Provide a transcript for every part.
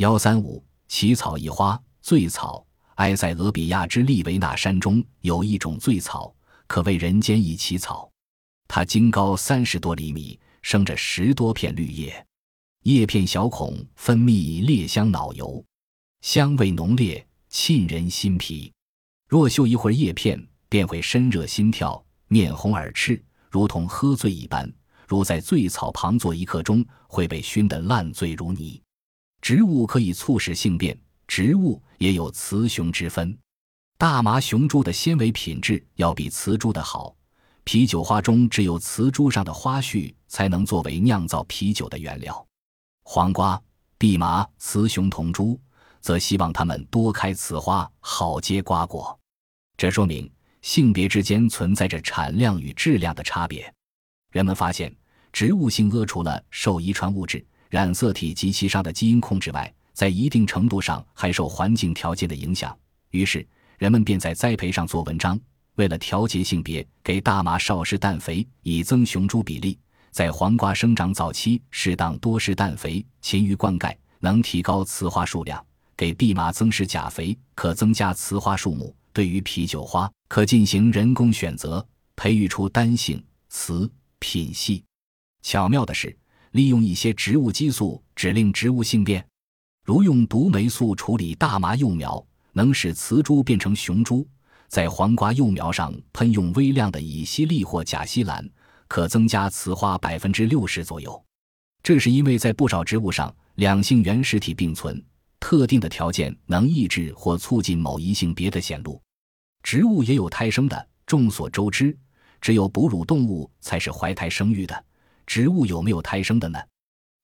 幺三五奇草一花，醉草。埃塞俄比亚之利维纳山中有一种醉草，可谓人间一奇草。它茎高三十多厘米，生着十多片绿叶，叶片小孔，分泌烈香脑油，香味浓烈，沁人心脾。若嗅一会儿叶片，便会身热心跳，面红耳赤，如同喝醉一般。如在醉草旁坐一刻钟，会被熏得烂醉如泥。植物可以促使性变，植物也有雌雄之分。大麻雄株的纤维品质要比雌株的好。啤酒花中只有雌株上的花序才能作为酿造啤酒的原料。黄瓜、蓖麻雌雄同株，则希望它们多开雌花，好结瓜果。这说明性别之间存在着产量与质量的差别。人们发现，植物性恶除了受遗传物质、染色体及其上的基因控制外，在一定程度上还受环境条件的影响。于是，人们便在栽培上做文章，为了调节性别，给大麻少施氮肥，以增雄株比例；在黄瓜生长早期，适当多施氮肥，勤于灌溉，能提高雌花数量；给蓖麻增施钾肥，可增加雌花数目。对于啤酒花，可进行人工选择，培育出单性、雌。品系，巧妙的是，利用一些植物激素指令植物性变，如用毒霉素处理大麻幼苗，能使雌株变成雄株；在黄瓜幼苗上喷用微量的乙烯利或甲烯蓝，可增加雌花百分之六十左右。这是因为在不少植物上，两性原始体并存，特定的条件能抑制或促进某一性别的显露。植物也有胎生的，众所周知。只有哺乳动物才是怀胎生育的，植物有没有胎生的呢？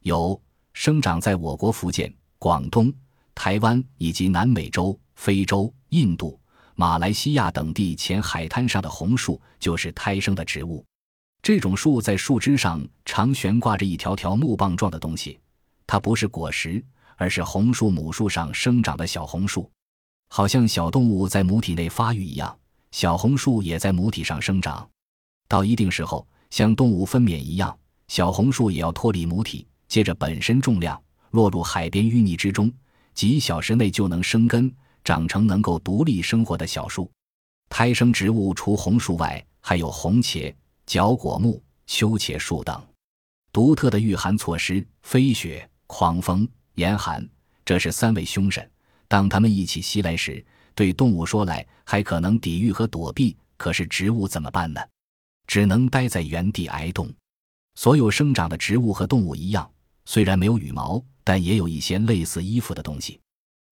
有，生长在我国福建、广东、台湾以及南美洲、非洲、印度、马来西亚等地浅海滩上的红树就是胎生的植物。这种树在树枝上常悬挂着一条条木棒状的东西，它不是果实，而是红树母树上生长的小红树，好像小动物在母体内发育一样，小红树也在母体上生长。到一定时候，像动物分娩一样，小红树也要脱离母体，借着本身重量落入海边淤泥之中，几小时内就能生根，长成能够独立生活的小树。胎生植物除红树外，还有红茄、角果木、秋茄树等。独特的御寒措施：飞雪、狂风、严寒，这是三位凶神。当他们一起袭来时，对动物说来还可能抵御和躲避，可是植物怎么办呢？只能待在原地挨冻。所有生长的植物和动物一样，虽然没有羽毛，但也有一些类似衣服的东西。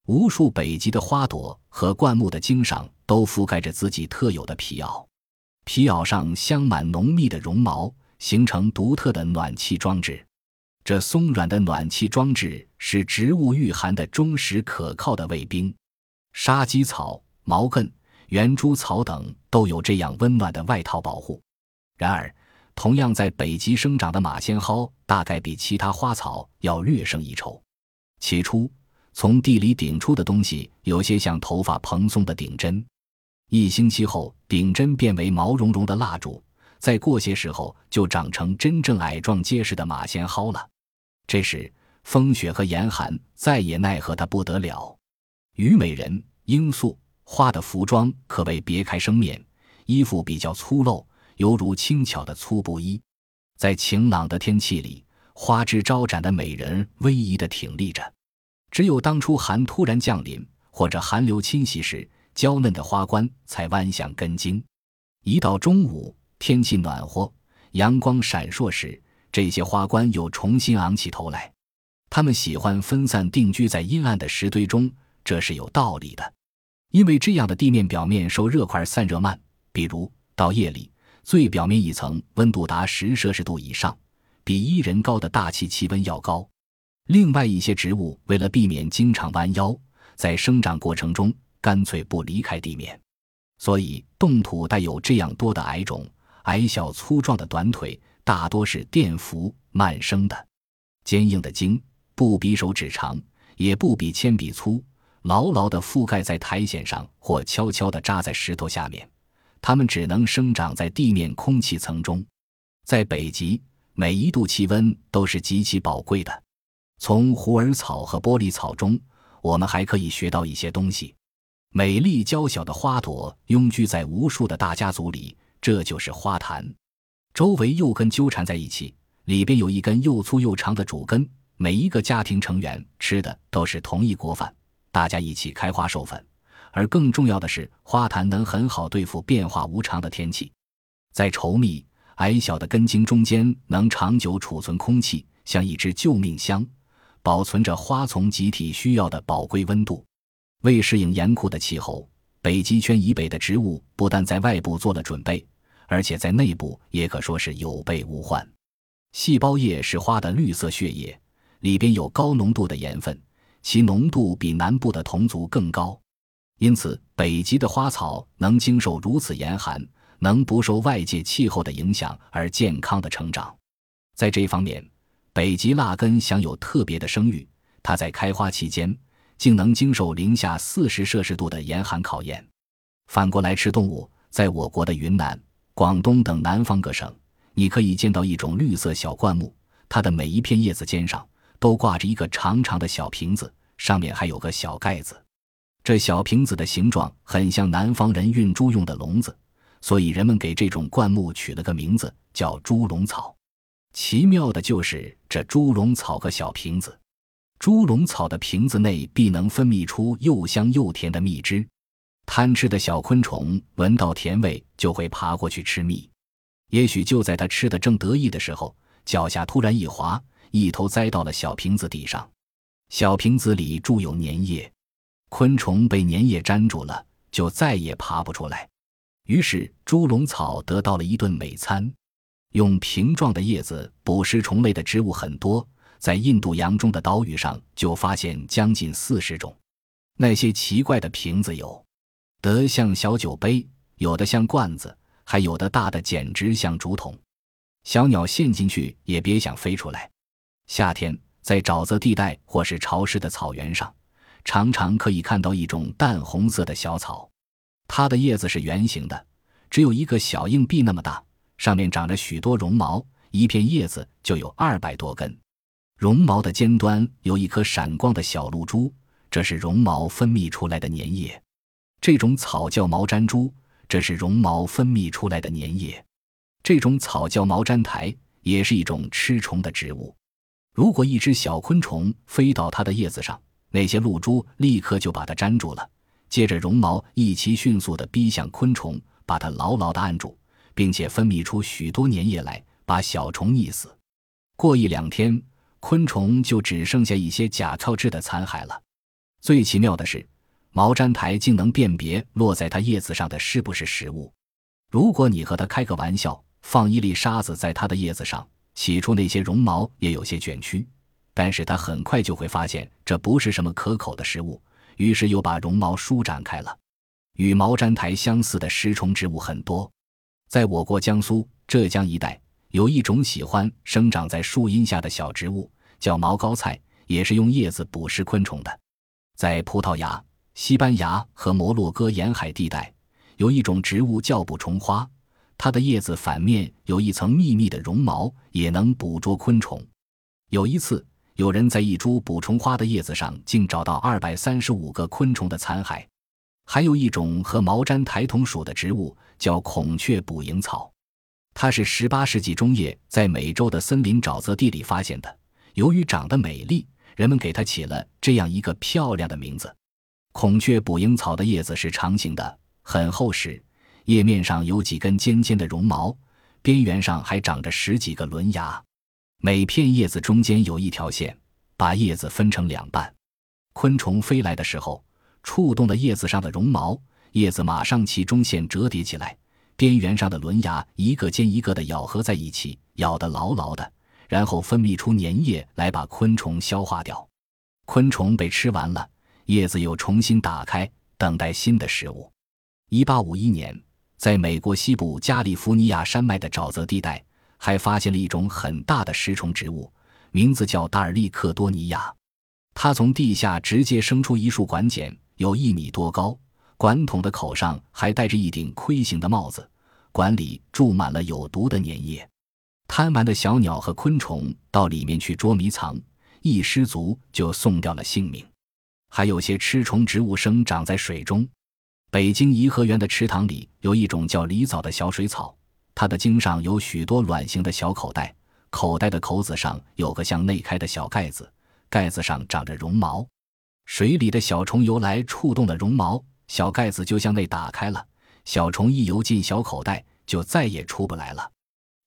无数北极的花朵和灌木的茎上都覆盖着自己特有的皮袄，皮袄上镶满浓密的绒毛，形成独特的暖气装置。这松软的暖气装置是植物御寒的忠实可靠的卫兵。沙棘草、毛茛、圆珠草等都有这样温暖的外套保护。然而，同样在北极生长的马先蒿，大概比其他花草要略胜一筹。起初，从地里顶出的东西有些像头发蓬松的顶针，一星期后，顶针变为毛茸茸的蜡烛，再过些时候，就长成真正矮壮结实的马先蒿了。这时，风雪和严寒再也奈何它不得了。虞美人、罂粟花的服装可谓别开生面，衣服比较粗陋。犹如轻巧的粗布衣，在晴朗的天气里，花枝招展的美人威仪地挺立着。只有当初寒突然降临，或者寒流侵袭时，娇嫩的花冠才弯向根茎。一到中午，天气暖和，阳光闪烁时，这些花冠又重新昂起头来。它们喜欢分散定居在阴暗的石堆中，这是有道理的，因为这样的地面表面受热块散热慢。比如到夜里。最表面一层温度达十摄氏度以上，比一人高的大气气温要高。另外一些植物为了避免经常弯腰，在生长过程中干脆不离开地面，所以冻土带有这样多的矮种，矮小粗壮的短腿，大多是垫伏慢生的。坚硬的茎不比手指长，也不比铅笔粗，牢牢地覆盖在苔藓上，或悄悄地扎在石头下面。它们只能生长在地面空气层中，在北极，每一度气温都是极其宝贵的。从虎耳草和玻璃草中，我们还可以学到一些东西。美丽娇小的花朵拥居在无数的大家族里，这就是花坛。周围幼根纠缠在一起，里边有一根又粗又长的主根。每一个家庭成员吃的都是同一锅饭，大家一起开花授粉。而更重要的是，花坛能很好对付变化无常的天气。在稠密矮小的根茎中间，能长久储存空气，像一支救命箱，保存着花丛集体需要的宝贵温度。为适应严酷的气候，北极圈以北的植物不但在外部做了准备，而且在内部也可说是有备无患。细胞液是花的绿色血液，里边有高浓度的盐分，其浓度比南部的同族更高。因此，北极的花草能经受如此严寒，能不受外界气候的影响而健康的成长。在这方面，北极蜡根享有特别的声誉。它在开花期间。竟能经受零下四十摄氏度的严寒考验。反过来吃动物，在我国的云南、广东等南方各省，你可以见到一种绿色小灌木，它的每一片叶子尖上都挂着一个长长的小瓶子，上面还有个小盖子。这小瓶子的形状很像南方人运猪用的笼子，所以人们给这种灌木取了个名字，叫猪笼草。奇妙的就是这猪笼草和小瓶子。猪笼草的瓶子内必能分泌出又香又甜的蜜汁，贪吃的小昆虫闻到甜味就会爬过去吃蜜。也许就在它吃的正得意的时候，脚下突然一滑，一头栽到了小瓶子底上。小瓶子里注有粘液，昆虫被粘液粘住了，就再也爬不出来。于是猪笼草得到了一顿美餐。用瓶状的叶子捕食虫类的植物很多。在印度洋中的岛屿上，就发现将近四十种。那些奇怪的瓶子有的像小酒杯，有的像罐子，还有的大的简直像竹筒。小鸟陷进去也别想飞出来。夏天在沼泽地带或是潮湿的草原上，常常可以看到一种淡红色的小草，它的叶子是圆形的，只有一个小硬币那么大，上面长着许多绒毛，一片叶子就有二百多根。绒毛的尖端有一颗闪光的小露珠，这是绒毛分泌出来的粘液。这种草叫毛毡珠，这是绒毛分泌出来的粘液。这种草叫毛毡苔，也是一种吃虫的植物。如果一只小昆虫飞到它的叶子上，那些露珠立刻就把它粘住了。接着，绒毛一齐迅速地逼向昆虫，把它牢牢地按住，并且分泌出许多粘液来，把小虫溺死。过一两天。昆虫就只剩下一些甲壳质的残骸了。最奇妙的是，毛毡苔竟能辨别落在它叶子上的是不是食物。如果你和它开个玩笑，放一粒沙子在它的叶子上，起初那些绒毛也有些卷曲，但是它很快就会发现这不是什么可口的食物，于是又把绒毛舒展开了。与毛毡苔相似的食虫植物很多，在我国江苏、浙江一带，有一种喜欢生长在树荫下的小植物。叫毛膏菜，也是用叶子捕食昆虫的。在葡萄牙、西班牙和摩洛哥沿海地带，有一种植物叫捕虫花，它的叶子反面有一层密密的绒毛，也能捕捉昆虫。有一次，有人在一株捕虫花的叶子上，竟找到二百三十五个昆虫的残骸。还有一种和毛毡苔同属的植物，叫孔雀捕蝇草，它是十八世纪中叶在美洲的森林沼泽地里发现的。由于长得美丽，人们给它起了这样一个漂亮的名字。孔雀捕蝇草的叶子是长形的，很厚实，叶面上有几根尖尖的绒毛，边缘上还长着十几个轮芽。每片叶子中间有一条线，把叶子分成两半。昆虫飞来的时候，触动了叶子上的绒毛，叶子马上其中线折叠起来，边缘上的轮牙一个接一个的咬合在一起，咬得牢牢的。然后分泌出粘液来把昆虫消化掉，昆虫被吃完了，叶子又重新打开，等待新的食物。一八五一年，在美国西部加利福尼亚山脉的沼泽地带，还发现了一种很大的食虫植物，名字叫达尔利克多尼亚。它从地下直接生出一束管茧，有一米多高，管筒的口上还戴着一顶盔形的帽子，管里注满了有毒的粘液。贪玩的小鸟和昆虫到里面去捉迷藏，一失足就送掉了性命。还有些吃虫植物生长在水中。北京颐和园的池塘里有一种叫狸藻的小水草，它的茎上有许多卵形的小口袋，口袋的口子上有个向内开的小盖子，盖子上长着绒毛。水里的小虫游来，触动了绒毛，小盖子就向内打开了。小虫一游进小口袋，就再也出不来了。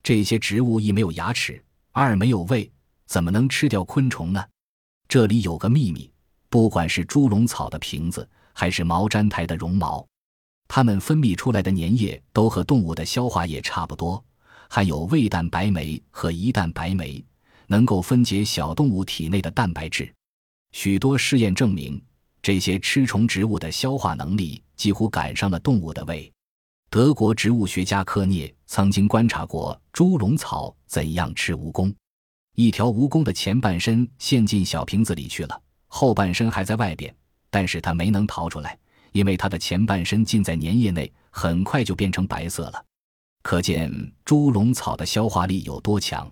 这些植物一没有牙齿，二没有胃，怎么能吃掉昆虫呢？这里有个秘密。不管是猪笼草的瓶子，还是毛毡苔的绒毛，它们分泌出来的粘液都和动物的消化液差不多，含有胃蛋白酶和胰蛋白酶，能够分解小动物体内的蛋白质。许多试验证明，这些吃虫植物的消化能力几乎赶上了动物的胃。德国植物学家科涅曾经观察过猪笼草怎样吃蜈蚣，一条蜈蚣的前半身陷进小瓶子里去了。后半身还在外边，但是它没能逃出来，因为它的前半身浸在粘液内，很快就变成白色了。可见猪笼草的消化力有多强。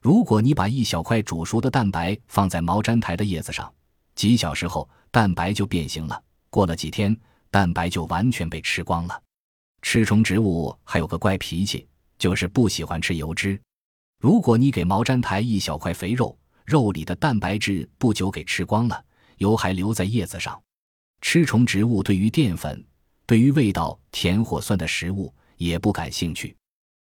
如果你把一小块煮熟的蛋白放在毛毡苔的叶子上，几小时后蛋白就变形了。过了几天，蛋白就完全被吃光了。吃虫植物还有个怪脾气，就是不喜欢吃油脂。如果你给毛毡苔一小块肥肉，肉里的蛋白质不久给吃光了，油还留在叶子上。吃虫植物对于淀粉、对于味道甜或酸的食物也不感兴趣。